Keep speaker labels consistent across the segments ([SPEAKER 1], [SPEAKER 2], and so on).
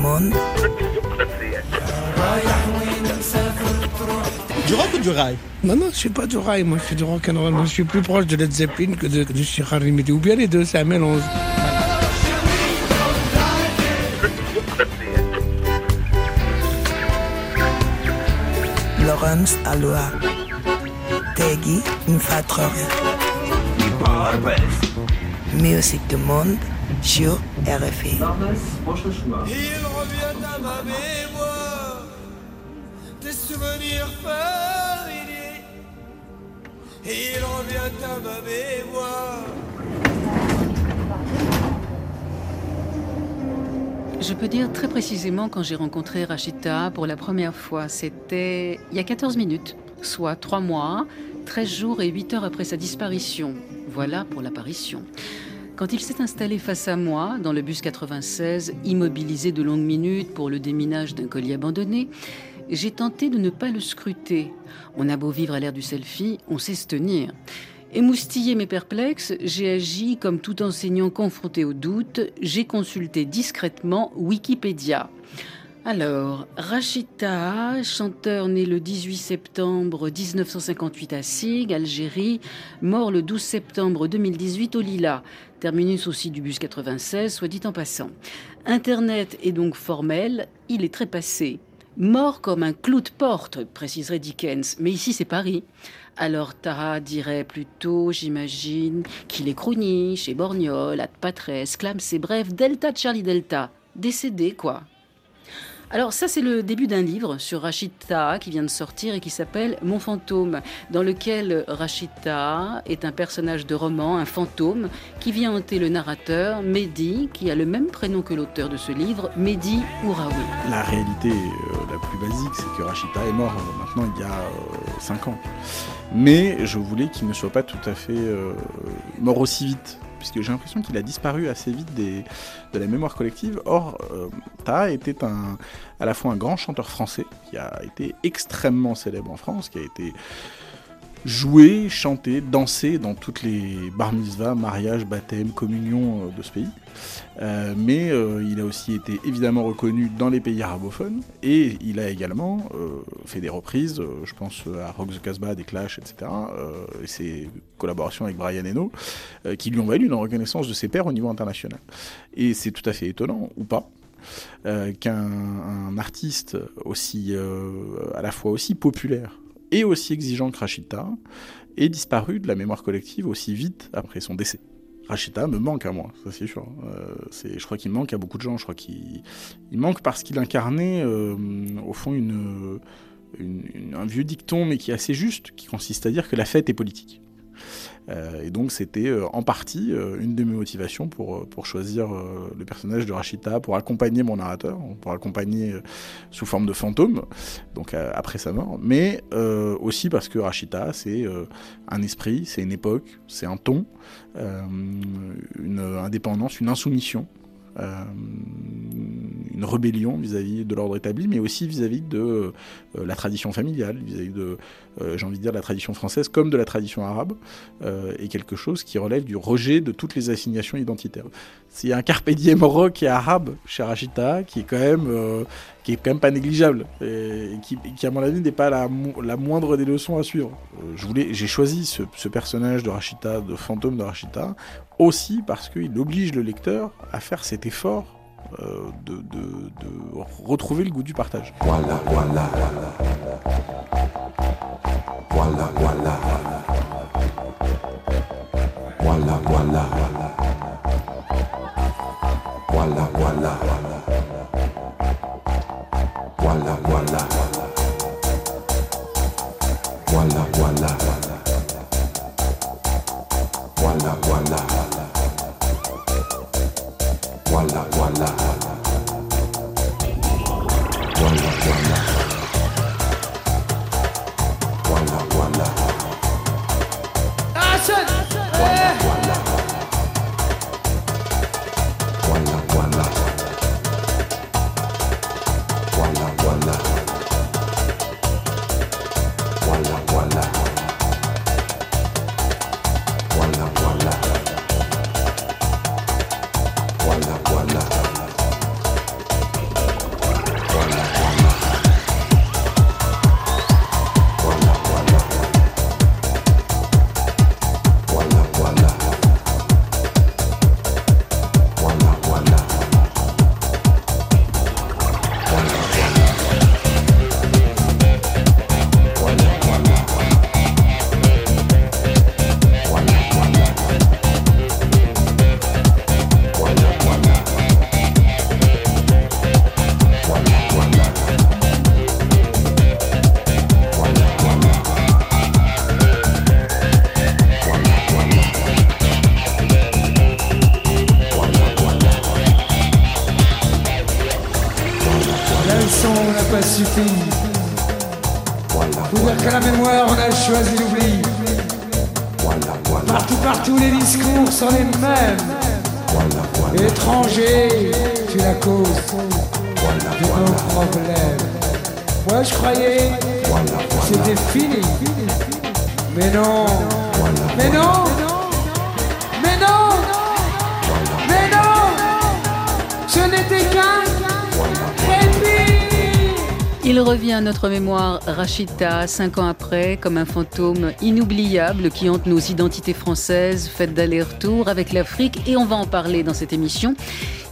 [SPEAKER 1] monde.
[SPEAKER 2] Du rock ou du rail?
[SPEAKER 3] Non, non, je suis pas du rail, moi je suis du rock'n'roll. Moi je suis plus proche de Led Zeppelin que de, du Chirard Ou bien les deux, c'est un mélange.
[SPEAKER 1] Laurence Aloha. Teggy Mfatror. Musique du monde sur RFI.
[SPEAKER 4] Revient à ma mémoire des souvenirs familiers. Il revient à ma mémoire.
[SPEAKER 5] Je peux dire très précisément quand j'ai rencontré Rachita pour la première fois. C'était il y a 14 minutes, soit 3 mois, 13 jours et 8 heures après sa disparition. Voilà pour l'apparition. Quand il s'est installé face à moi, dans le bus 96, immobilisé de longues minutes pour le déminage d'un colis abandonné, j'ai tenté de ne pas le scruter. On a beau vivre à l'ère du selfie, on sait se tenir. Émoustillé mais perplexe, j'ai agi comme tout enseignant confronté au doute, j'ai consulté discrètement Wikipédia. Alors, Rachita, chanteur né le 18 septembre 1958 à Sig, Algérie, mort le 12 septembre 2018 au Lila, terminus aussi du bus 96, soit dit en passant. Internet est donc formel, il est très passé. Mort comme un clou de porte, préciserait Dickens, mais ici c'est Paris. Alors Tara dirait plutôt, j'imagine, qu'il est crony chez Borgnol, à Patresse, Clamsé, bref, Delta Charlie Delta. Décédé, quoi. Alors ça c'est le début d'un livre sur Rachita qui vient de sortir et qui s'appelle Mon fantôme, dans lequel Rachita est un personnage de roman, un fantôme, qui vient hanter le narrateur, Mehdi, qui a le même prénom que l'auteur de ce livre, Mehdi Ouraoui.
[SPEAKER 6] La réalité euh, la plus basique, c'est que Rachita est mort euh, maintenant il y a 5 ans. Mais je voulais qu'il ne soit pas tout à fait euh, mort aussi vite puisque j'ai l'impression qu'il a disparu assez vite de la mémoire collective. Or, euh, Ta était à la fois un grand chanteur français, qui a été extrêmement célèbre en France, qui a été jouer, chanter, danser dans toutes les bar mitzvahs, mariages, baptêmes, communions euh, de ce pays. Euh, mais euh, il a aussi été évidemment reconnu dans les pays arabophones et il a également fait des reprises, je pense à Rock the Casbah, des Clash, etc. et ses collaborations avec Brian Eno, qui lui ont valu une reconnaissance de ses pairs au niveau international. Et c'est tout à fait étonnant, ou pas, qu'un artiste aussi à la fois aussi populaire et aussi exigeant que Rachita ait disparu de la mémoire collective aussi vite après son décès. Rachita me manque à moi, ça c'est sûr. Euh, je crois qu'il manque à beaucoup de gens. Je crois qu'il manque parce qu'il incarnait euh, au fond une, un vieux dicton, mais qui est assez juste, qui consiste à dire que la fête est politique. Euh, et donc c'était euh, en partie euh, une de mes motivations pour, pour choisir le personnage de Rachita, pour accompagner mon narrateur, pour accompagner sous forme de fantôme, donc après sa mort, mais aussi parce que Rachita c'est un esprit, c'est une époque, c'est un ton, une indépendance, une insoumission. une rébellion vis-à-vis de l'ordre établi, mais aussi vis-à-vis de la tradition familiale, vis-à-vis de j'ai envie de dire, la tradition française comme de la tradition arabe, euh, et quelque chose qui relève du rejet de toutes les assignations identitaires. C'est un carpe diem rock et arabe chez Rachita qui est quand même, euh, qui est quand même pas négligeable, et, qui, à mon avis n'est pas la, la, moindre des leçons à suivre. j'ai choisi ce, ce, personnage de Rachita, de fantôme de Rachita, aussi parce qu'il oblige le lecteur à faire cet effort de, de, de, retrouver le goût du partage. Voilà. Voilà, voilà. Voilà, voilà. Voilà, voilà. Voilà, Walla, walla. Action! Walla,
[SPEAKER 2] walla. Vous dire que la mémoire, on a choisi l'oubli. Partout, partout, les discours sont les mêmes. Étranger, tu la cause de nos problèmes. Moi, je croyais que c'était fini. Mais non, mais non, mais non, mais non, ce n'était qu'un.
[SPEAKER 5] Il revient à notre mémoire Rachita, cinq ans après, comme un fantôme inoubliable qui hante nos identités françaises, faites d'aller-retour avec l'Afrique, et on va en parler dans cette émission.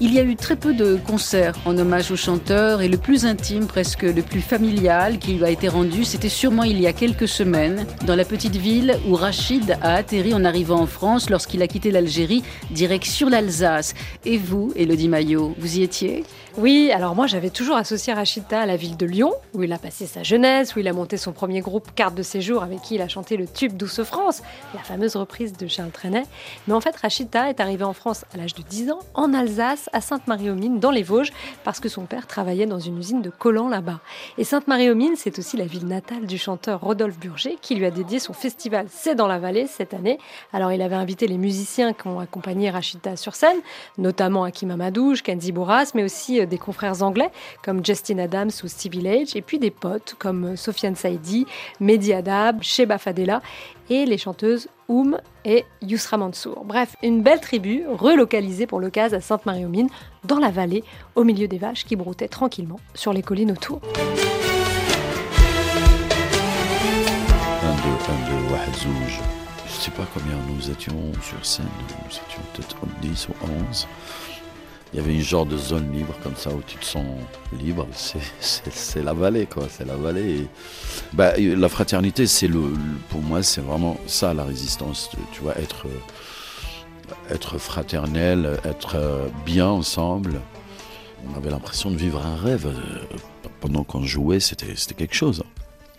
[SPEAKER 5] Il y a eu très peu de concerts en hommage au chanteur et le plus intime, presque le plus familial qui lui a été rendu, c'était sûrement il y a quelques semaines, dans la petite ville où Rachid a atterri en arrivant en France lorsqu'il a quitté l'Algérie, direction l'Alsace. Et vous, Elodie Maillot, vous y étiez?
[SPEAKER 7] Oui, alors moi j'avais toujours associé Rachida à la ville de Lyon, où il a passé sa jeunesse, où il a monté son premier groupe Carte de séjour avec qui il a chanté le tube Douce France, la fameuse reprise de Charles Trenet. Mais en fait, Rachida est arrivé en France à l'âge de 10 ans, en Alsace, à Sainte-Marie-aux-Mines, dans les Vosges, parce que son père travaillait dans une usine de collants là-bas. Et Sainte-Marie-aux-Mines, c'est aussi la ville natale du chanteur Rodolphe Burger, qui lui a dédié son festival C'est dans la vallée cette année. Alors il avait invité les musiciens qui ont accompagné Rachida sur scène, notamment Hakim Amadouche, Kenzie Bourras, mais aussi euh, des confrères anglais comme Justin Adams ou Stevie Lage, et puis des potes comme Sofiane Saidi, Mehdi Adab, Sheba Fadela et les chanteuses Oum et Yusra Mansour. Bref, une belle tribu relocalisée pour l'occasion à Sainte-Marie-aux-Mines, dans la vallée, au milieu des vaches qui broutaient tranquillement sur les collines autour.
[SPEAKER 8] Je ne sais pas combien nous étions sur scène, nous étions peut-être 10 ou 11. Il y avait une genre de zone libre comme ça où tu te sens libre. C'est- la vallée, quoi. C'est la vallée. Bah, la fraternité, c'est le, pour moi, c'est vraiment ça la résistance. Tu- vois, être, euh, être fraternel, être euh, bien ensemble. On avait l'impression de vivre un rêve. Euh, Pendant qu'on jouait, c'était quelque chose.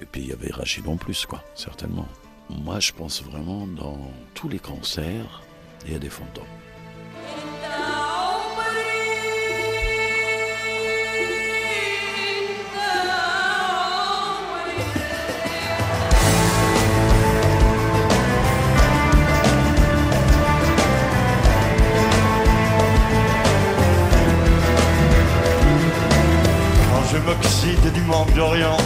[SPEAKER 8] Et puis il y avait Rachid en plus, quoi, certainement. Moi, je pense vraiment dans tous les concerts, il y a des fantômes.
[SPEAKER 4] Du manque d'Orient,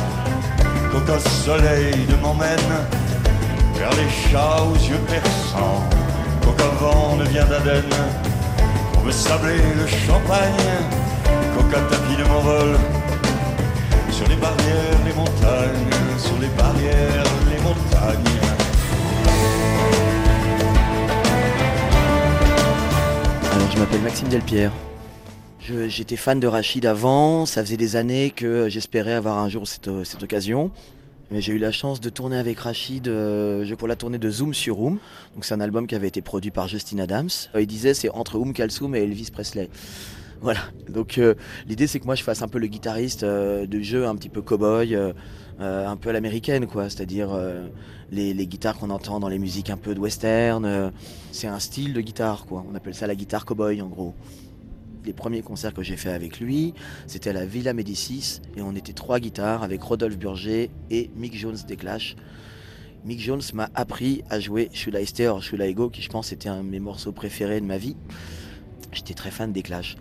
[SPEAKER 4] qu'aucun soleil ne m'emmène vers les chats aux yeux perçants, qu'aucun vent ne vient d'Aden pour me sabler le champagne, qu'aucun tapis ne m'envole sur les barrières, les montagnes, sur les barrières, les montagnes.
[SPEAKER 9] Alors, je m'appelle Maxime Delpierre. J'étais fan de Rachid avant, ça faisait des années que j'espérais avoir un jour cette, cette occasion. Mais j'ai eu la chance de tourner avec Rachid euh, pour la tournée de Zoom sur Oum. Donc c'est un album qui avait été produit par Justin Adams. Euh, Il disait c'est entre Oum Kalsoum et Elvis Presley. Voilà. Donc euh, l'idée c'est que moi je fasse un peu le guitariste euh, de jeu un petit peu cowboy, euh, euh, un peu à l'américaine quoi. C'est-à-dire euh, les, les guitares qu'on entend dans les musiques un peu de western. euh, c'est un style de guitare quoi. On appelle ça la guitare cowboy en gros. Les premiers concerts que j'ai fait avec lui, c'était à la Villa Médicis et on était trois guitares avec Rodolphe Burger et Mick Jones des Clash. Mick Jones m'a appris à jouer Should I Stay or qui je pense était un de mes morceaux préférés de ma vie. J'étais très fan des Clash.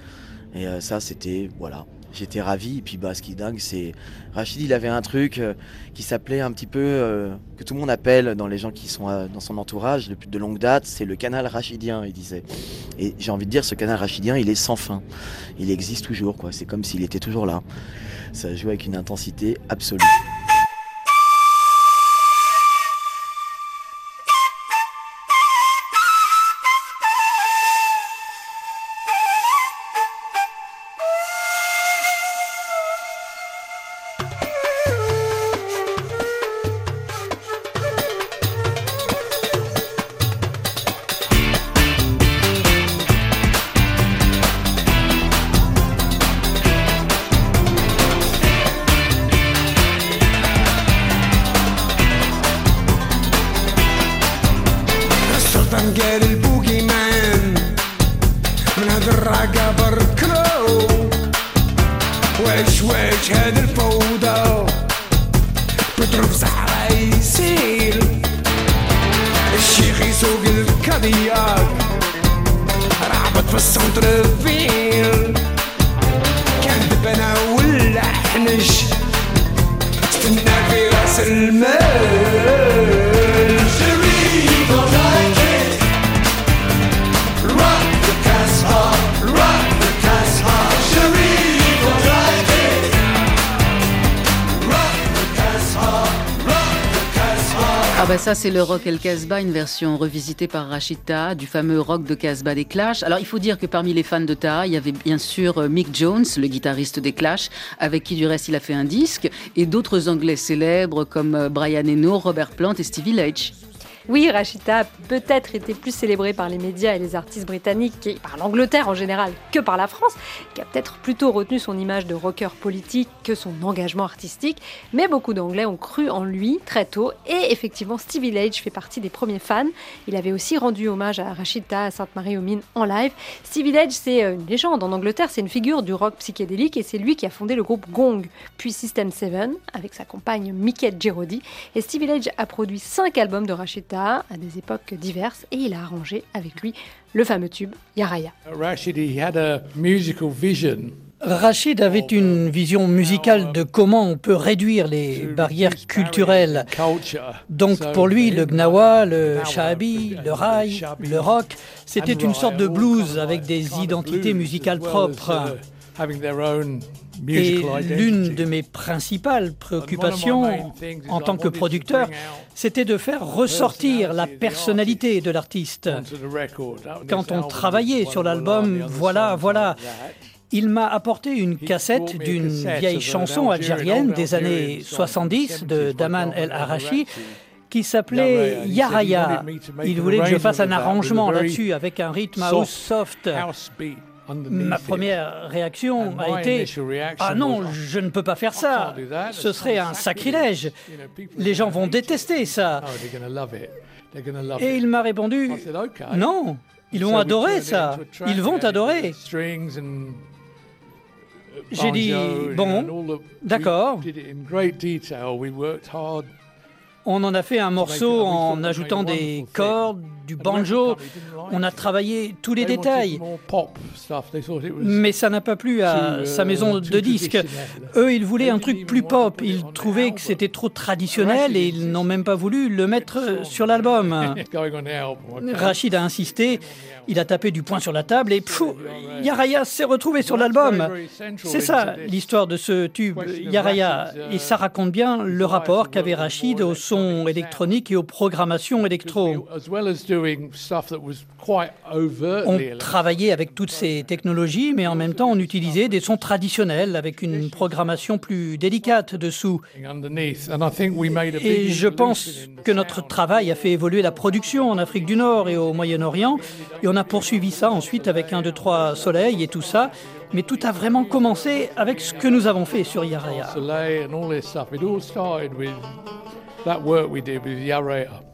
[SPEAKER 9] Et euh, ça, c'était, voilà, j'étais ravi. Et puis, bah, ce qui est dingue, c'est Rachid, il avait un truc euh, qui s'appelait un petit peu, euh, que tout le monde appelle dans les gens qui sont euh, dans son entourage depuis de longue date, c'est le canal rachidien, il disait. Et j'ai envie de dire, ce canal rachidien, il est sans fin. Il existe toujours, quoi. C'est comme s'il était toujours là. Ça joue avec une intensité absolue.
[SPEAKER 2] قال البوكي مان من هاد الراقة كرو واش واش هاد الفوضى. بضرب زهرة يسيل. الشيخ يسوق الكاضياك رعبت في السونتر فيل كندب أنا ولا حنش استنى في راس المال.
[SPEAKER 5] Ah bah ça c'est le rock El Casbah, une version revisitée par Rachita du fameux rock de Casbah des Clash. Alors il faut dire que parmi les fans de Taha, il y avait bien sûr euh, Mick Jones, le guitariste des Clash, avec qui du reste il a fait un disque, et d'autres Anglais célèbres comme euh, Brian Eno, Robert Plant et Stevie Leitch.
[SPEAKER 7] Oui, Rachita a peut-être été plus célébrée par les médias et les artistes britanniques et par l'Angleterre en général que par la France, qui a peut-être plutôt retenu son image de rocker politique que son engagement artistique. Mais beaucoup d'Anglais ont cru en lui très tôt et effectivement Stevie Leitch fait partie des premiers fans. Il avait aussi rendu hommage à Rachita à Sainte-Marie-aux-Mines en live. Stevie Leitch, c'est euh, une légende en Angleterre, c'est une figure du rock psychédélique et c'est lui qui a fondé le groupe Gong, puis System 7 avec sa compagne Mickey Girodi. Et Stevie Leitch a produit cinq albums de À des époques diverses et il a arrangé avec lui le fameux tube Yaraya.
[SPEAKER 2] Rashid, he had a musical vision.
[SPEAKER 10] Rachid avait une vision musicale de comment on peut réduire les barrières culturelles. Donc pour lui, le gnawa, le shahabi, le raï, le rock, c'était une sorte de blues avec des identités musicales propres. Et l'une de mes principales préoccupations en tant que producteur, c'était de faire ressortir la personnalité de l'artiste. Quand on travaillait sur l'album, voilà, voilà, il m'a apporté une cassette d'une vieille chanson algérienne des années 70 de Daman El Arachi qui s'appelait Yaraya. Il voulait que je fasse un arrangement là-dessus avec un rythme house soft. Ma première réaction a été Ah non, je ne peux pas faire ça. Ce serait un sacrilège. Les gens vont détester ça. Et il m'a répondu Non, ils vont adorer ça. Ils vont adorer. J'ai dit Bon, d'accord. On en a fait un morceau en ajoutant des cordes, du banjo. On a travaillé tous les détails. Mais ça n'a pas plu à sa maison de disques. Eux, ils voulaient un truc plus pop. Ils trouvaient que c'était trop traditionnel et ils n'ont même pas voulu le mettre sur l'album. Rachid a insisté. Il a tapé du poing sur la table et Yaraya s'est retrouvé sur l'album. C'est ça l'histoire de ce tube, Yaraya. Et ça raconte bien le rapport qu'avait Rachid au son électronique et aux programmations électro. On travaillait avec toutes ces technologies, mais en même temps on utilisait des sons traditionnels avec une programmation plus délicate dessous. Et je pense que notre travail a fait évoluer la production en Afrique du Nord et au Moyen-Orient, et on a poursuivi ça ensuite avec un, deux, trois soleils et tout ça. Mais tout a vraiment commencé avec ce que nous avons fait sur Yaraya.
[SPEAKER 2] That work we did with.
[SPEAKER 5] Raya.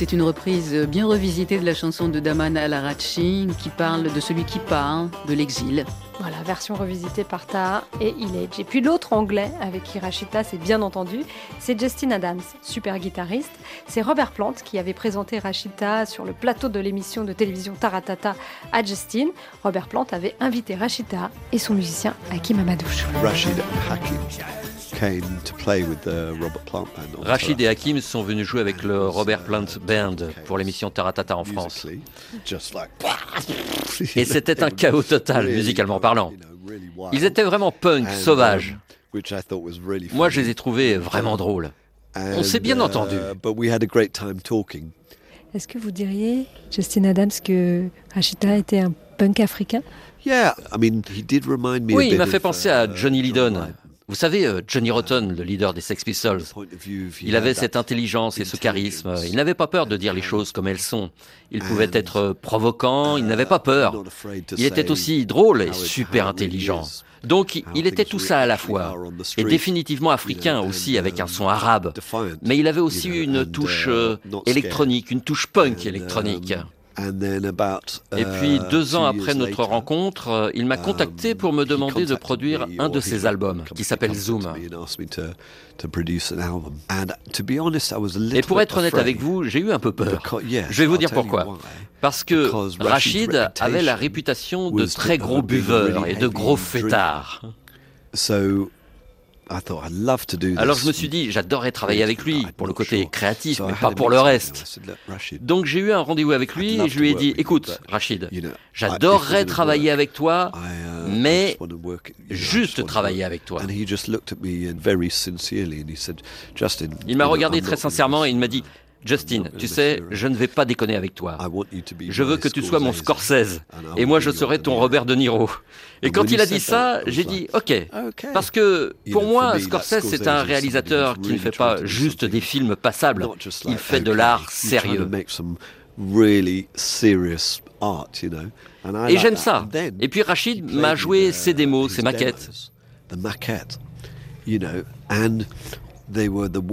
[SPEAKER 5] C'est une reprise bien revisitée de la chanson de Daman Al-Arachi qui parle de celui qui part, de l'exil.
[SPEAKER 7] Voilà, version revisitée par Taha et Ilage. Et puis l'autre anglais avec qui Rachita s'est bien entendu, c'est Justin Adams, super guitariste. C'est Robert Plant qui avait présenté Rachita sur le plateau de l'émission de télévision Taratata à Justin. Robert Plant avait invité Rachita et son musicien Hakim Amadouche.
[SPEAKER 11] Rachid Hakim.
[SPEAKER 12] Rachid et Hakim sont venus jouer avec le Robert Plant Band pour l'émission Taratata en France. Et c'était un chaos total, musicalement parlant. Ils étaient vraiment punk, sauvages. Moi, je les ai trouvés vraiment drôles. On s'est bien entendu.
[SPEAKER 7] Est-ce que vous diriez, Justin Adams, que Rachida était un punk africain?
[SPEAKER 12] Oui, il m'a fait penser à Johnny Lydon. Vous savez, euh, Johnny Rotten, le leader des Sex Pistols, il avait cette intelligence et ce charisme. Il n'avait pas peur de dire les choses comme elles sont. Il pouvait être provoquant, il n'avait pas peur. Il était aussi drôle et super intelligent. Donc il était tout ça à la fois, et définitivement africain aussi avec un son arabe. Mais il avait aussi une touche euh, électronique, une touche punk électronique. Et puis, uh, deux ans après notre rencontre, euh, il m'a um, contacté pour me demander de produire un de ses albums, qui s'appelle Zoom. Et pour être honnête avec vous, j'ai eu un peu peur. Je vais vous dire pourquoi. Parce que Rachid avait la réputation de très gros buveur et de gros fêtard. Alors je me suis dit, j'adorerais travailler avec lui pour le côté créatif, mais pas pour le reste. Donc j'ai eu un rendez-vous avec lui et je lui ai dit, écoute, Rachid, j'adorerais travailler avec toi, uh, mais juste travailler avec toi. Il m'a regardé très sincèrement et il m'a dit, Justin, tu sais, je ne vais pas déconner avec toi. Je veux que tu sois mon Scorsese et moi je serai ton Robert De Niro. Et quand il a dit ça, j'ai dit OK. Parce que pour moi, Scorsese, c'est un réalisateur qui ne fait pas juste des films passables. Il fait de l'art sérieux. Et j'aime ça. Et puis Rachid m'a joué ses démos, ses maquettes.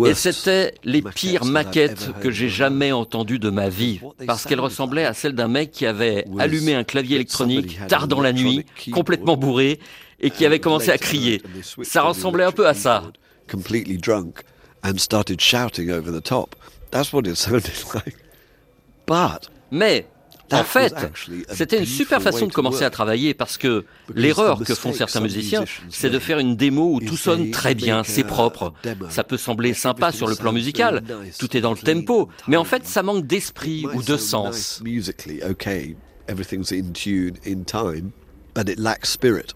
[SPEAKER 12] Et c'était les pires maquettes que j'ai jamais entendues de ma vie, parce qu'elles ressemblaient à celles d'un mec qui avait allumé un clavier électronique tard dans la nuit, complètement bourré, et qui avait commencé à crier. Ça ressemblait un peu à ça. Mais en fait, c'était une super façon de commencer à travailler parce que l'erreur que font certains musiciens, c'est de faire une démo où tout sonne très bien, c'est propre. Ça peut sembler sympa sur le plan musical, tout est dans le tempo, mais en fait, ça manque d'esprit ou de sens.
[SPEAKER 11] Everything's in tune in time, but it lacks spirit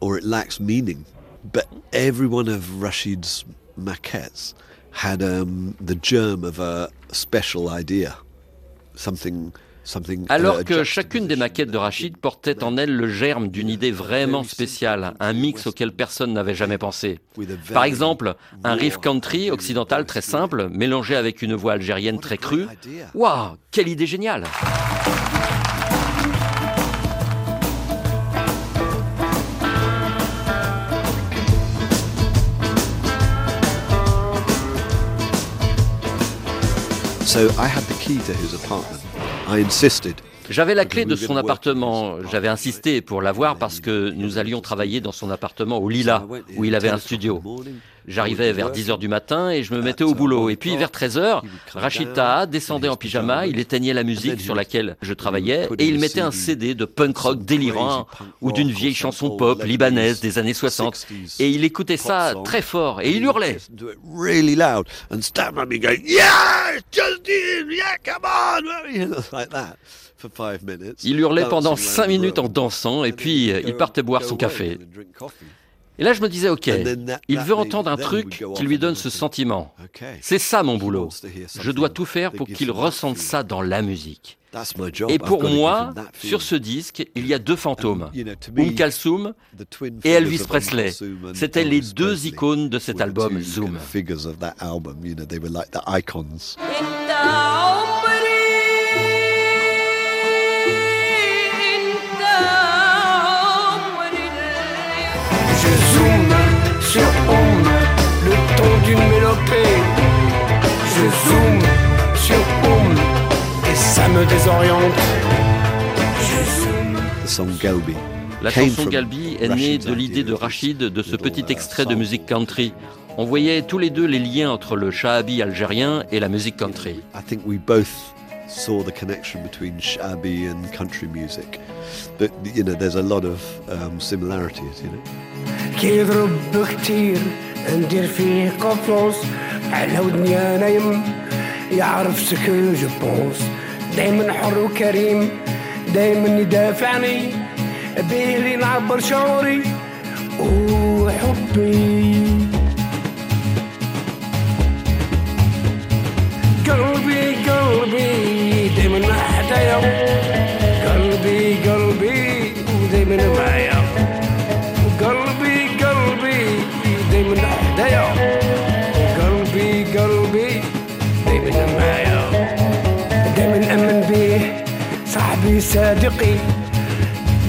[SPEAKER 11] or it lacks meaning. But every one of Rashid's maquettes had um, the germ of a special idea, something
[SPEAKER 12] alors uh, que chacune des maquettes de Rachid portait en elle le germe d'une idée vraiment spéciale, un mix auquel personne n'avait jamais pensé. Par exemple, un riff country occidental très simple, mélangé avec une voix algérienne très crue. Waouh, quelle idée géniale!
[SPEAKER 11] So I had the key to his apartment.
[SPEAKER 12] J'avais la clé de son appartement. J'avais insisté pour l'avoir parce que nous allions travailler dans son appartement au Lila, où il avait un studio. J'arrivais vers 10h du matin et je me mettais au boulot. Et puis vers 13h, Rachita descendait en pyjama, il éteignait la musique sur laquelle je travaillais et il mettait un CD de punk rock délirant ou d'une vieille chanson pop libanaise des années 60. Et il écoutait ça très fort et il hurlait. Il hurlait pendant 5 minutes en dansant et puis il partait boire son café. Et là, je me disais, OK, il veut entendre un truc qui lui donne ce sentiment. C'est ça mon boulot. Je dois tout faire pour qu'il ressente ça dans la musique. Et pour moi, sur ce disque, il y a deux fantômes, Um Kalsum et Elvis Presley. C'étaient les deux icônes de cet album Zoom.
[SPEAKER 2] D'une mélopée. Je zoome
[SPEAKER 3] me désoriente.
[SPEAKER 11] The song Galbi.
[SPEAKER 12] La chanson Galbi est née de l'idée de Rachid de ce petit extrait de musique country. On voyait tous les deux les liens entre le shahabi algérien et la musique country.
[SPEAKER 11] I think we both saw the connection between shabby and country music. But you know, there's a lot of um, similarities. You know.
[SPEAKER 3] ندير فيه قفوس على ودني نايم يعرف سكو جو بونس دايما حر وكريم دايما يدافعني بيه لي نعبر شعوري وحبي. قلبي قلبي دايما حدايا قلبي قلبي ودايما معايا. قلبي قلبي دايما معايا دايما امن بيه صاحبي صادقي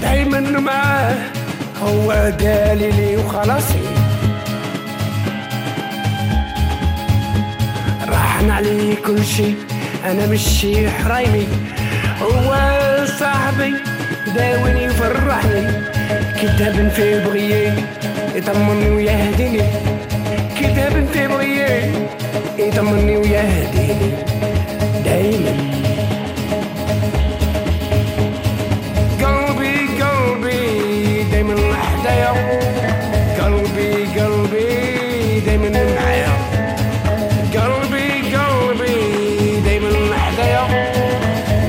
[SPEAKER 3] دايما معاه هو دليلي وخلاصي راحن عليه كل شي أنا مشي حرايمي هو صاحبي داويني يفرحني كتاب في بغيي يطمني ويهديني كتاب في بغيي يطمني ويهديني دايما قلبي قلبي دايما حدايا قلبي قلبي دايما معايا قلبي قلبي دايما حدايا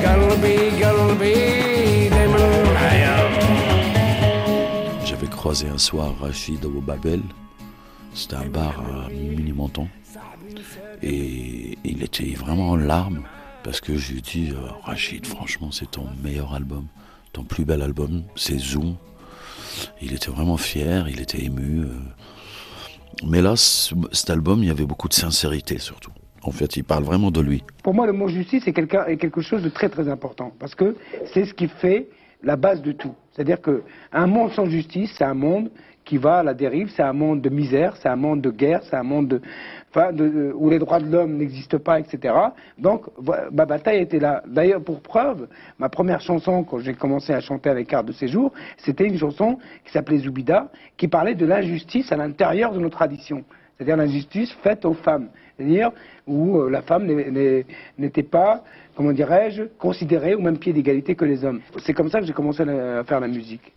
[SPEAKER 3] قلبي قلبي دايما معايا
[SPEAKER 8] J'avais croisé un soir Rachid au Babel. C'était un bar à Mini-Menton. Et il était vraiment en larmes parce que je lui dit euh, Rachid, franchement, c'est ton meilleur album. Ton plus bel album, c'est Zoom. Il était vraiment fier, il était ému. euh. Mais là, ce- cet album, il y avait beaucoup de sincérité surtout. En fait, il parle vraiment de lui.
[SPEAKER 3] Pour moi, le mot justice est, est quelque chose de très très important parce que c'est ce qui fait la base de tout. C'est-à-dire que un monde sans justice, c'est un monde qui va à la dérive, c'est un monde de misère, c'est un monde de guerre, c'est un monde de, enfin, de- où les droits de l'homme n'existent pas, etc. Donc, ma bataille était là. D'ailleurs, pour preuve, ma première chanson, quand j'ai commencé à chanter avec Carte de Séjour, c'était une chanson qui s'appelait Zoubida, qui parlait de l'injustice à l'intérieur de nos traditions. C'est-à-dire l'injustice faite aux femmes. C'est-à-dire où euh, la femme n'était pas, comment dirais-je, considérée au même pied d'égalité que les hommes. C'est comme ça que j'ai commencé à faire la musique.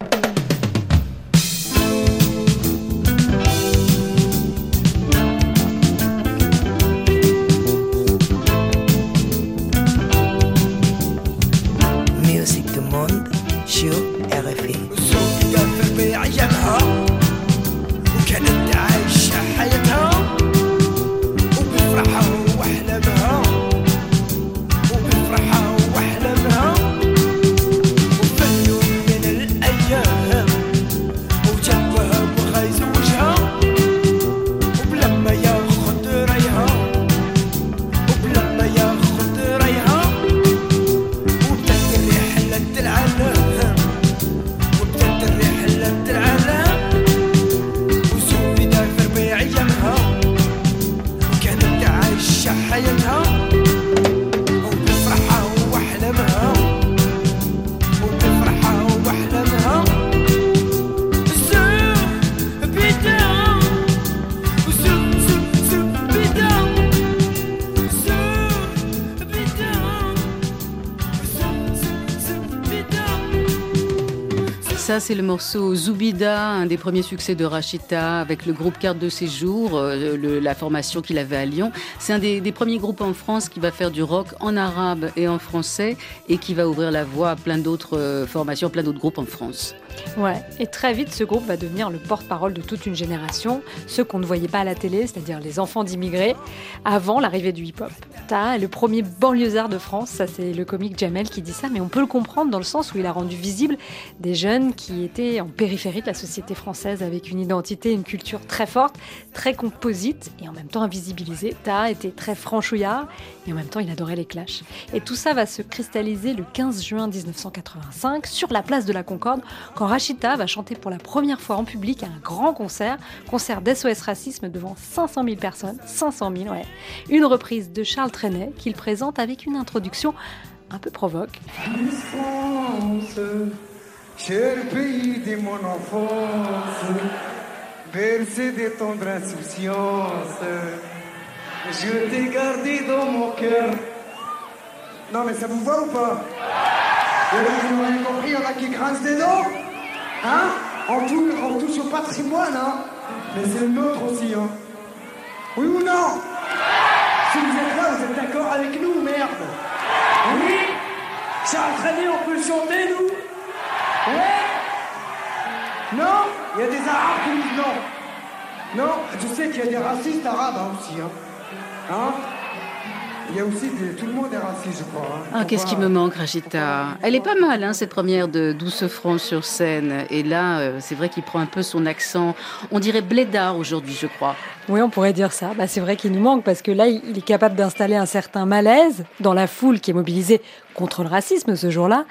[SPEAKER 5] C'est le morceau Zoubida, un des premiers succès de Rachita avec le groupe Carte de Séjour, euh, la formation qu'il avait à Lyon. C'est un des, des premiers groupes en France qui va faire du rock en arabe et en français et qui va ouvrir la voie à plein d'autres euh, formations, plein d'autres groupes en France.
[SPEAKER 7] Ouais, et très vite, ce groupe va devenir le porte-parole de toute une génération, ceux qu'on ne voyait pas à la télé, c'est-à-dire les enfants d'immigrés, avant l'arrivée du hip-hop. Ta est le premier banlieusard de France, ça c'est le comique Jamel qui dit ça, mais on peut le comprendre dans le sens où il a rendu visible des jeunes qui étaient en périphérie de la société française, avec une identité, une culture très forte, très composite et en même temps invisibilisée. Ta était très franchouillard et en même temps il adorait les clashs. Et tout ça va se cristalliser le 15 juin 1985 sur la place de la Concorde quand Rachita va chanter pour la première fois en public à un grand concert, concert d'SOS Racisme devant 500 000 personnes, 500 000 ouais. Une reprise de Charles Trenet qu'il présente avec une introduction un peu provoque.
[SPEAKER 2] France, cher pays de mon enfance, je t'ai gardé dans mon cœur. Non mais ça vous va ou pas? Il y en a qui n'ont rien compris, il y en a qui grincent des dents? Hein? On touche, on au patrimoine, hein. Mais c'est le nôtre aussi, hein. Oui ou non? Si vous êtes là, vous êtes d'accord avec nous, merde. Oui? Charles Trenet, on peut chanter, nous? Ouais? Non? Il y a des arabes qui disent non. Non? Je sais qu'il y a des racistes arabes hein, aussi, hein. Hein? Il y a aussi des, tout le monde est raciste, je crois. Hein.
[SPEAKER 5] Ah, qu'est-ce qui me manque, Rachita? Elle est pas mal, hein, cette première de Douce France sur scène. Et là, euh, c'est vrai qu'il prend un peu son accent. On dirait blédard aujourd'hui, je crois.
[SPEAKER 7] Oui, on pourrait dire ça. Bah, c'est vrai qu'il nous manque parce que là, il est capable d'installer un certain malaise dans la foule qui est mobilisée contre le racisme ce jour-là.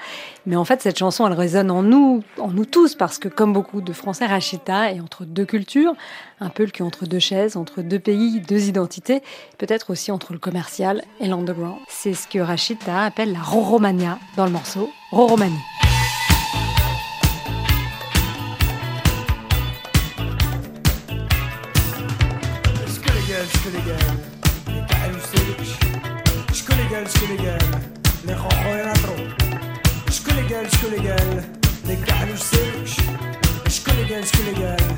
[SPEAKER 7] Mais en fait, cette chanson, elle résonne en nous, en nous tous, parce que comme beaucoup de Français, Rachita est entre deux cultures, un peu le cul entre deux chaises, entre deux pays, deux identités, peut-être aussi entre le commercial et l'underground. C'est ce que Rachita appelle la Roromania dans le morceau Roromanie.
[SPEAKER 2] Sénégal, les Karim Selic. Je connais gueules, je connais gueules, les Rojo et la Je connais gueules, je connais gueules, les Karim Selic. Je connais gueules, je connais gueules,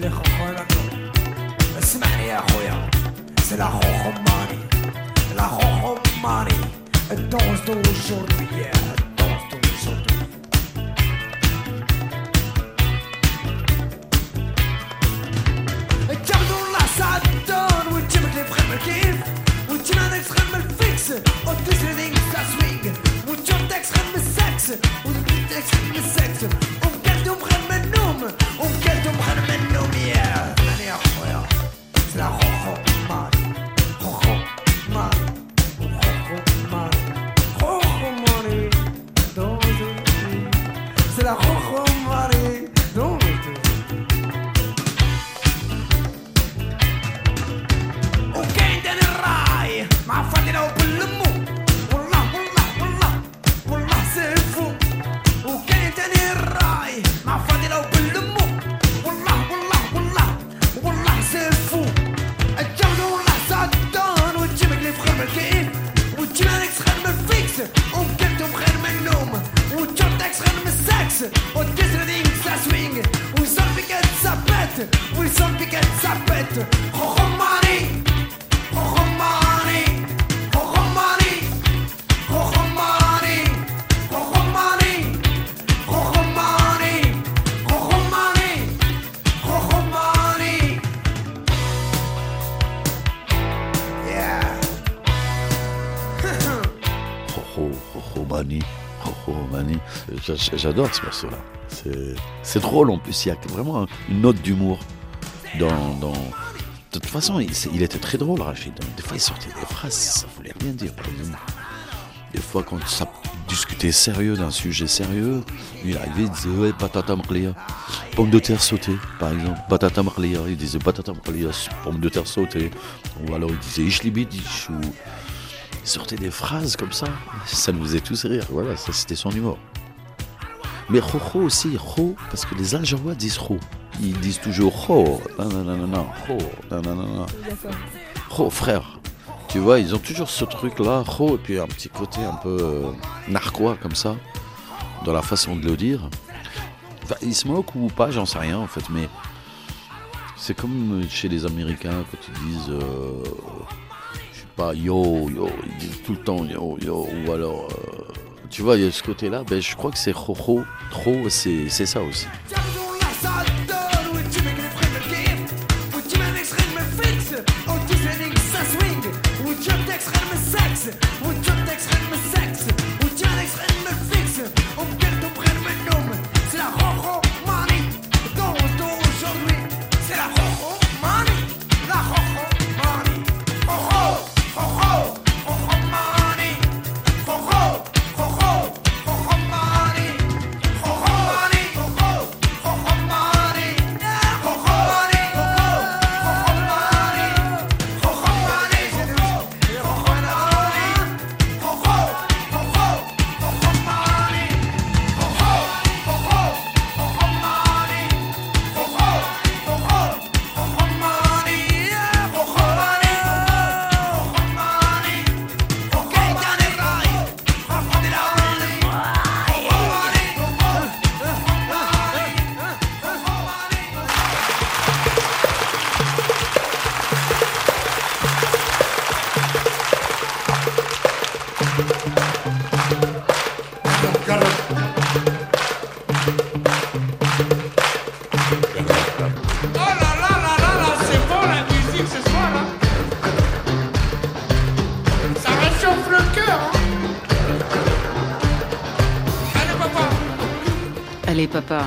[SPEAKER 2] les Rojo et la اسمعني يا خويا سي لا روحو ماني لا روحو ماني الدونس دو جورنيير كيف وتنادى يسخن من الفيكس والدسر دينك تاع سوينغ وتشوف داك سخن من الساكس وتبدا داك سخن من الساكس ومكالتهم خن من النوم ومكالتهم خن من النوم يا ثاني يا خويا سلا خوخو ça swing, où ça piquette, ça pète, où ça piquette, ça pète. Oh, Romani, oh, Romani, oh, Romani, oh, Romani, oh, Romani, oh, Romani, oh,
[SPEAKER 8] Romani, oh, Yeah. oh, oh, Romani. J'adore ce morceau-là. C'est- drôle en plus, il y a vraiment une note d'humour dans, De toute façon, il, était très drôle, Rachid. Des fois, il sortait des phrases, ça voulait rien dire. Des fois, quand ça discutait sérieux d'un sujet sérieux, il arrivait, il disait Ouais, patata mqlia. Pomme de terre sautée, par exemple. Patata mqlia. Il disait patata mqlia, pomme de terre sautée. Ou alors il disait Ishlibidish. Ou... Il sortait des phrases comme ça. Ça nous faisait tous rire. Voilà, ça c'était son humour. Mais Rojo aussi, Ro, parce que les Algérois disent Ro. Ils disent toujours Ro, non, non, non, non, non, Ro, non, non, non, non. Ro, frère. Tu vois, ils ont toujours ce truc-là, Ro, et puis un petit côté un peu euh, narquois comme ça, dans la façon de le dire. Enfin, ils se moquent ou pas, j'en sais rien en fait, mais c'est comme chez les Américains quand ils disent. euh, je sais pas, yo, yo, ils disent tout le temps yo, yo, ou alors, euh, tu vois, il y a ce côté-là. Ben, je crois que c'est Rojo, trop, c'est ça aussi.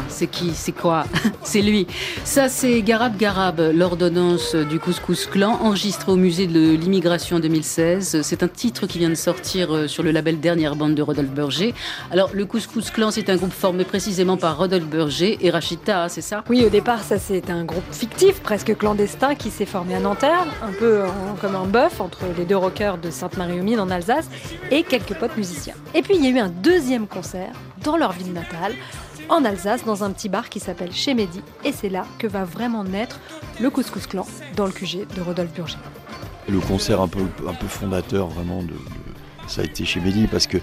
[SPEAKER 2] C'est
[SPEAKER 5] qui? C'est quoi? C'est lui. Ça c'est Garab Garab, l'ordonnance du Couscous Clan, enregistré au musée de l'immigration en 2016. C'est un titre qui vient de sortir euh, sur le label Dernière Bande de Rodolphe Burger. Alors le Couscous Clan, c'est un groupe formé précisément par Rodolphe Burger et Rachita, c'est ça?
[SPEAKER 7] Oui, au départ, ça c'est un groupe fictif, presque clandestin, qui s'est formé à Nanterre, un peu comme un bœuf entre les deux rockers de Sainte-Marie-aux-Mines en Alsace et quelques potes musiciens. Et puis il y a eu un deuxième concert dans leur ville natale en Alsace, dans un petit bar qui s'appelle Chez Mehdi. Et c'est là que va vraiment naître le Couscous Clan dans le QG de Rodolphe Burger.
[SPEAKER 13] Le concert un peu, un peu fondateur vraiment, de, ça a été chez Mehdi parce que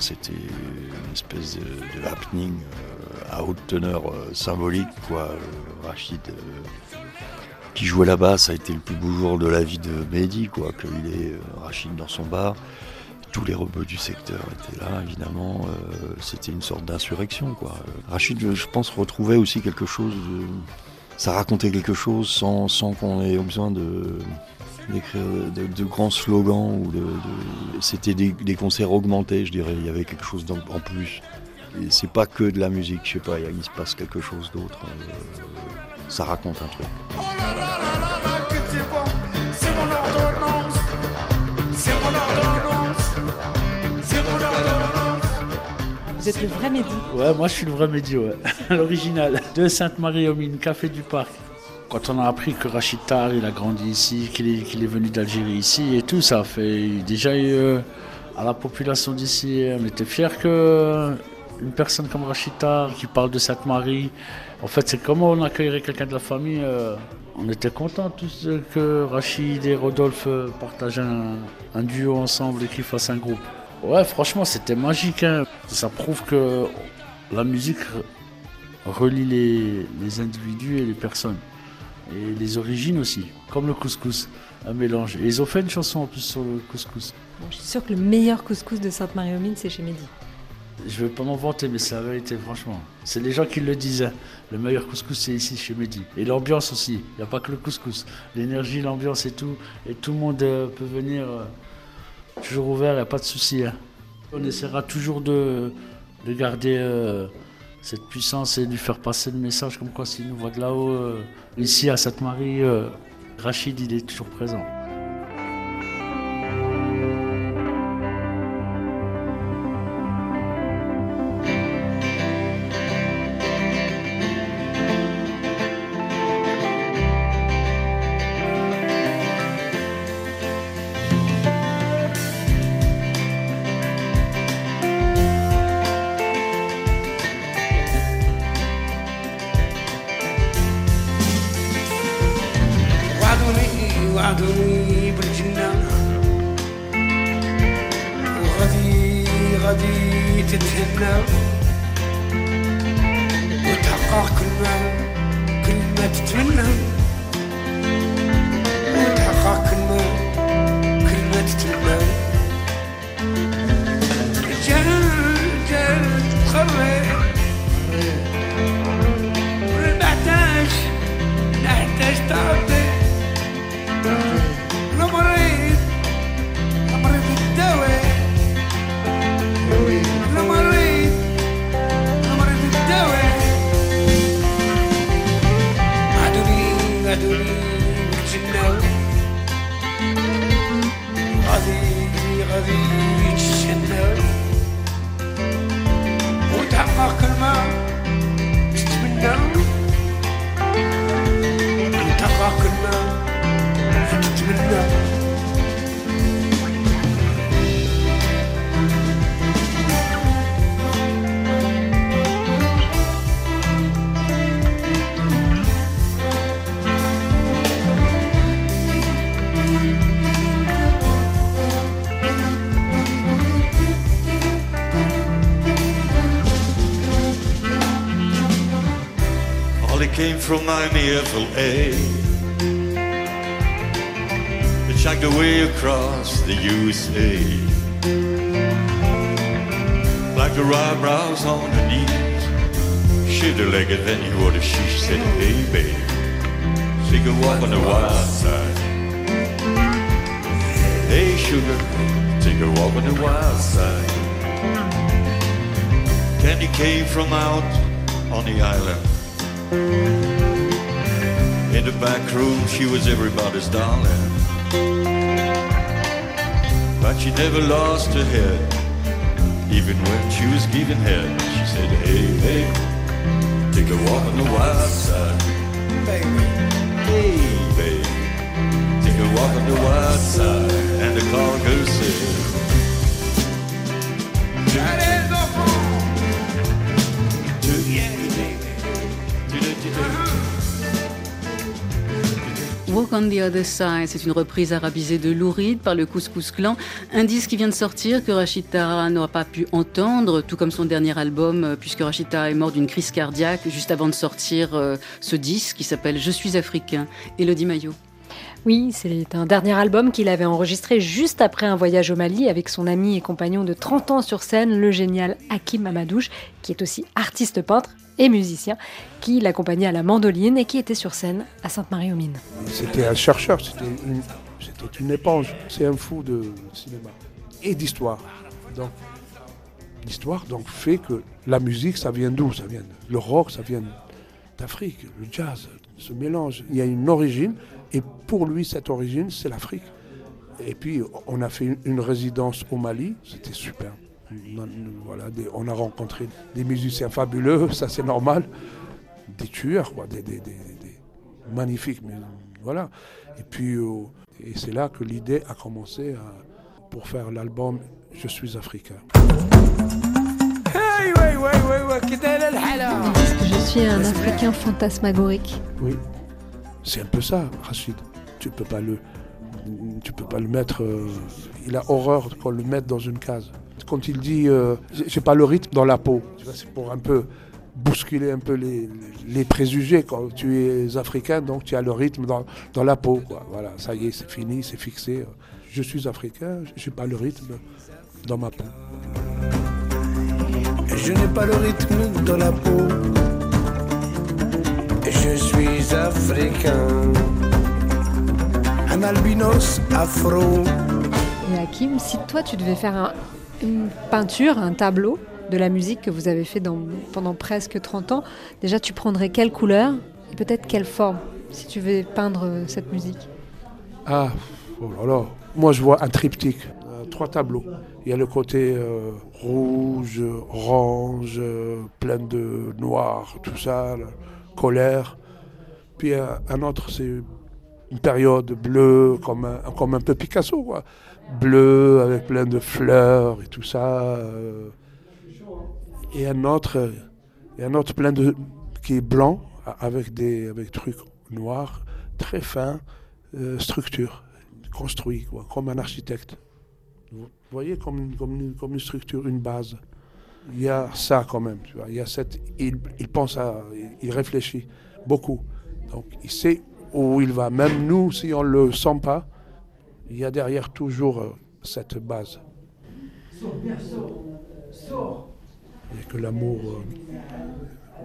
[SPEAKER 13] c'était une espèce de, happening euh, à haute teneur euh, symbolique. Quoi. Euh, Rachid qui jouait là-bas, ça a été le plus beau jour de la vie de Mehdi, quoi, qu'il est Rachid dans son bar tous les robots du secteur étaient là, évidemment. Euh, c'était une sorte d'insurrection, quoi. Rachid, je pense, retrouvait aussi quelque chose. ça racontait quelque chose sans, qu'on ait besoin d'écrire de, grands slogans ou de, c'était des, concerts augmentés je dirais il y avait quelque chose en, plus et c'est pas que de la musique je sais pas il se passe quelque chose d'autre euh, ça raconte un truc
[SPEAKER 7] Vous êtes le vrai Mehdi
[SPEAKER 14] Ouais, moi je suis le vrai Mehdi, ouais. L'original. De Sainte-Marie aux Mines, Café du Parc. Quand on a appris que Rachid Tar, il a grandi ici, qu'il est, venu d'Algérie ici et tout, ça fait déjà euh, à la population d'ici, on était fiers que une personne comme Rachid Tar, qui parle de Sainte-Marie, en fait c'est comment on accueillerait quelqu'un de la famille. Euh, on était contents tous que Rachid et Rodolphe partagent un duo ensemble et qu'ils fassent un groupe. Ouais, franchement, c'était magique. Hein. Ça prouve que la musique relie les, individus et les personnes. Et les origines aussi, comme le couscous, un mélange. Et ils ont fait une chanson en plus sur le couscous.
[SPEAKER 7] je suis sûr que le meilleur couscous de Sainte-Marie-aux-Mines, c'est chez Mehdi.
[SPEAKER 14] Je vais pas m'en vanter, mais c'est la vérité, franchement. C'est les gens qui le disent. Hein. Le meilleur couscous, c'est ici, chez Mehdi. Et l'ambiance aussi. Il n'y a pas que le couscous. L'énergie, l'ambiance et tout. Et tout le monde euh, peut venir. Toujours ouvert, il n'y a pas de souci. Hein. On essaiera toujours de, de garder euh, cette puissance et de lui faire passer le message comme quoi s'il nous voit de là-haut, euh, ici à Sainte-Marie, euh, Rachid il est toujours présent.
[SPEAKER 3] وعدوني بالجنة وغادي غادي تتهنى وتحقق كل ما كل ما تتمنى. وتحقق كل ما كل ما تتمنى.
[SPEAKER 4] From Miami, FLA. They chugged away across the USA. Like the eyebrows on her knees. Shiver-legged, then he ordered, she said, hey, babe, She a walk on the wild side. Hey, sugar, take a walk on the wild side. Candy came from out on the island. In the back room, she was everybody's darling. But she never lost her head, even when she was giving head. She said, Hey, hey, take a walk on the wild side. Baby, hey, baby, take a walk on the wild side. And the cargo said,
[SPEAKER 5] On the Other Side, c'est une reprise arabisée de Louride par le Couscous Clan, un disque qui vient de sortir que Rachida n'aura pas pu entendre, tout comme son dernier album, euh, puisque Rachida est mort d'une crise cardiaque juste avant de sortir euh, ce disque qui s'appelle Je suis africain. Elodie Maillot.
[SPEAKER 7] Oui, c'est un dernier album qu'il avait enregistré juste après un voyage au Mali avec son ami et compagnon de 30 ans sur scène, le génial Hakim Amadouche, qui est aussi artiste peintre et musicien, qui l'accompagnait à la mandoline et qui était sur scène à Sainte-Marie-aux-Mines.
[SPEAKER 15] C'était un chercheur, c'était une, éponge, c'est un fou de cinéma et d'histoire. Donc, l'histoire donc fait que la musique, ça vient d'où? Ça vient le rock, ça vient d'Afrique, le jazz, ce mélange. Il y a une origine et pour lui, cette origine, c'est l'Afrique. Et puis, on a fait une, résidence au Mali, c'était super. On, voilà, des- on a rencontré des musiciens fabuleux, ça c'est normal. Des tueurs, quoi, des, des- des- des magnifiques. Mais, voilà. Et puis, euh, et c'est là que l'idée a commencé à- pour faire l'album Je suis africain.
[SPEAKER 7] Je suis un Africain fantasmagorique.
[SPEAKER 15] Oui, c'est un peu ça, Rachid. Tu peux pas le, tu peux pas le mettre. euh, il a horreur qu'on le mette dans une case. Quand il dit, euh, j'ai pas le rythme dans la peau. C'est pour un peu bousculer un peu les, les préjugés. Quand tu es africain, donc tu as le rythme dans, dans la peau. Voilà, ça y est, c'est fini, c'est fixé. Je suis africain, j'ai pas le rythme dans ma peau.
[SPEAKER 3] Je n'ai pas le rythme dans la peau. Je suis africain. Un albinos afro.
[SPEAKER 7] Et Hakim, si toi tu devais faire un- une peinture, un tableau de la musique que vous avez fait dans- pendant presque 30 ans, déjà tu prendrais quelle couleur et peut-être quelle forme si tu veux peindre euh, cette musique?
[SPEAKER 15] Ah, oh là là. Moi, je vois un triptyque, euh, trois tableaux. Il y a le côté euh, rouge, orange, plein de noir, tout ça, colère. Puis un autre, c'est une période bleue, comme un, comme un peu Picasso, quoi. Bleu, avec plein de fleurs et tout ça. euh. Et un autre, et un autre plein de qui est blanc, avec des avec trucs noirs, très fins, euh, structure, construit, quoi, comme un architecte. Vous voyez, comme comme, comme une structure, une base. Il y a ça quand même, tu vois. Il y a cette, il, il pense à, il, il réfléchit beaucoup. Donc, il sait où il va. Même nous, si on le sent pas, il y a derrière toujours euh, cette base. Et que l'amour, euh,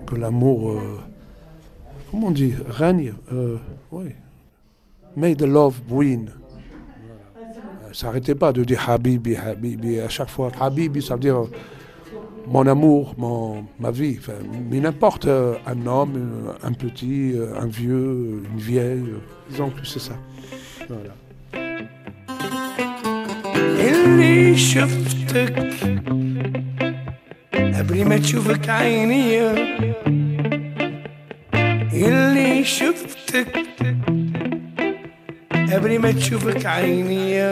[SPEAKER 15] que l'amour, euh, comment on dit, règne. Oui. May the love win. Euh, S'arrêtez pas de dire Habibi, Habibi à chaque fois. Habibi, ça veut dire mon amour, mon, ma vie. Enfin, mais n'importe, euh, un homme, euh, un petit, euh, un vieux, une vieille. euh, disons que c'est ça. Voilà.
[SPEAKER 3] اللي شفتك قبل ما تشوفك عيني اللي شفتك قبل ما تشوفك عيني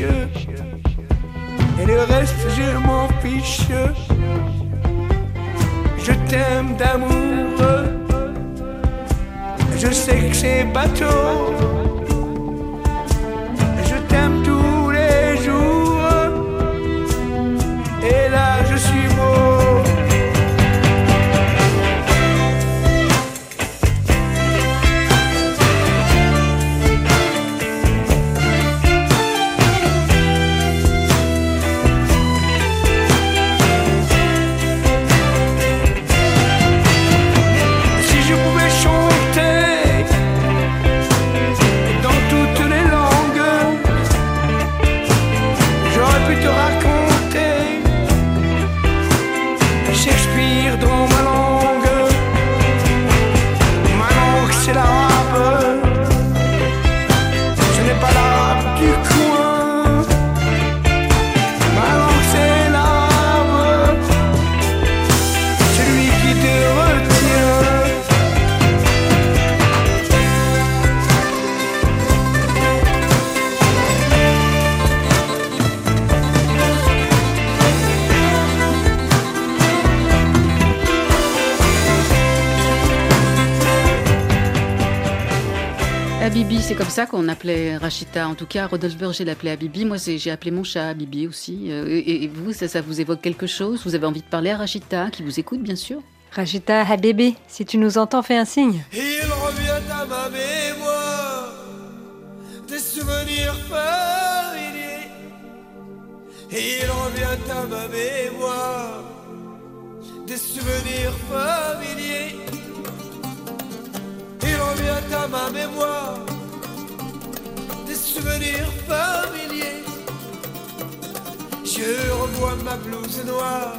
[SPEAKER 3] Et le reste, je m'en fiche.
[SPEAKER 16] Je t'aime d'amour. Je sais que c'est bateau.
[SPEAKER 5] Comme ça qu'on appelait Rachita. En tout cas, Rodolphe Berger l'appelait Habibi. Moi, j'ai appelé mon chat Habibi aussi. Euh, Et, et vous, ça, ça vous évoque quelque chose? Vous avez envie de parler à Rachita, qui vous écoute, bien sûr
[SPEAKER 7] Rachita Habibi, si tu nous entends, fais un signe.
[SPEAKER 2] Il revient à ma mémoire des souvenirs familiers. Il revient à ma mémoire des souvenirs familiers. Il revient à ma mémoire souvenirs familiers. Je revois ma blouse noire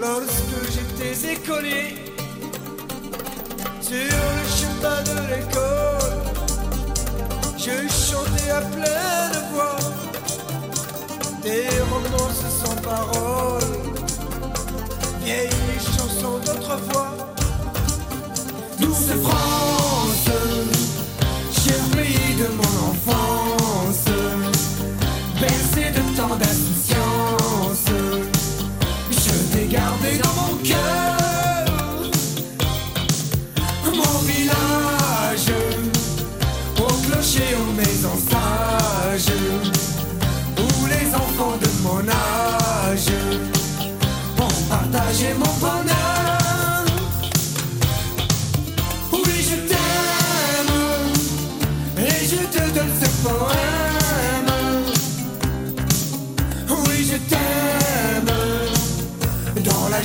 [SPEAKER 2] lorsque j'étais écolier sur le chemin de l'école. Je chantais à pleine voix des romances sans parole, vieilles chansons d'autrefois. Douce France, de mon enfance, bercé de tant d'insouciance, je t'ai gardé dans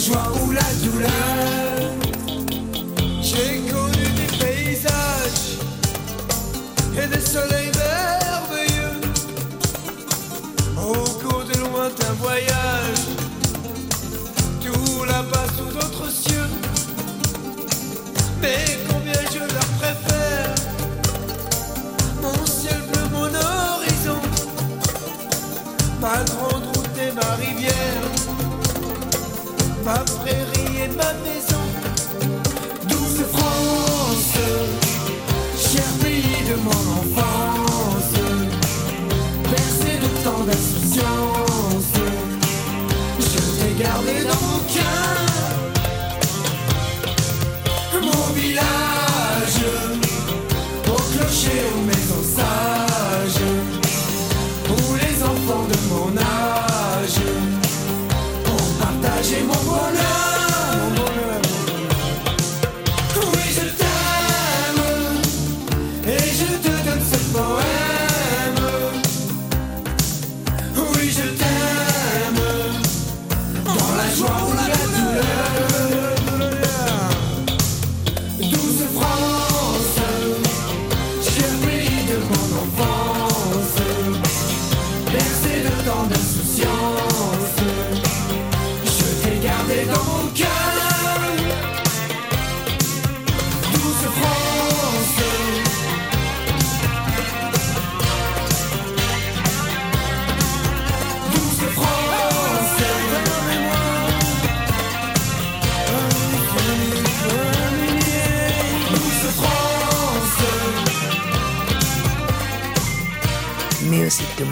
[SPEAKER 2] joie ou la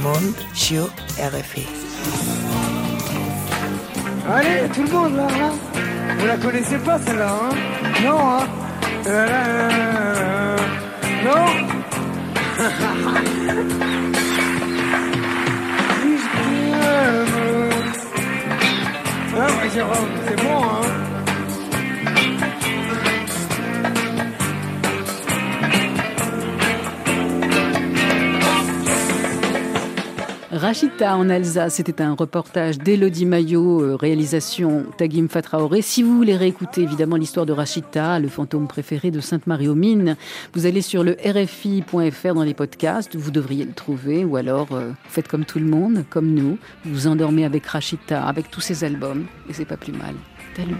[SPEAKER 1] monde sur RFI.
[SPEAKER 16] Allez, tout le monde là, là. Vous la connaissez pas celle-là, hein? Non, hein? Euh, Non? Si je t'aime. Ah, Jérôme, c'est bon, hein?
[SPEAKER 5] Rachita en Alsace, c'était un reportage d'Elodie Maillot, euh, réalisation Tagim Fatraoré. Si vous voulez réécouter évidemment l'histoire de Rachita, le fantôme préféré de Sainte-Marie-aux-Mines, vous allez sur le RFI.fr dans les podcasts, vous devriez le trouver, ou alors euh, faites comme tout le monde, comme nous, vous endormez avec Rachita, avec tous ses albums, et c'est pas plus mal. Salut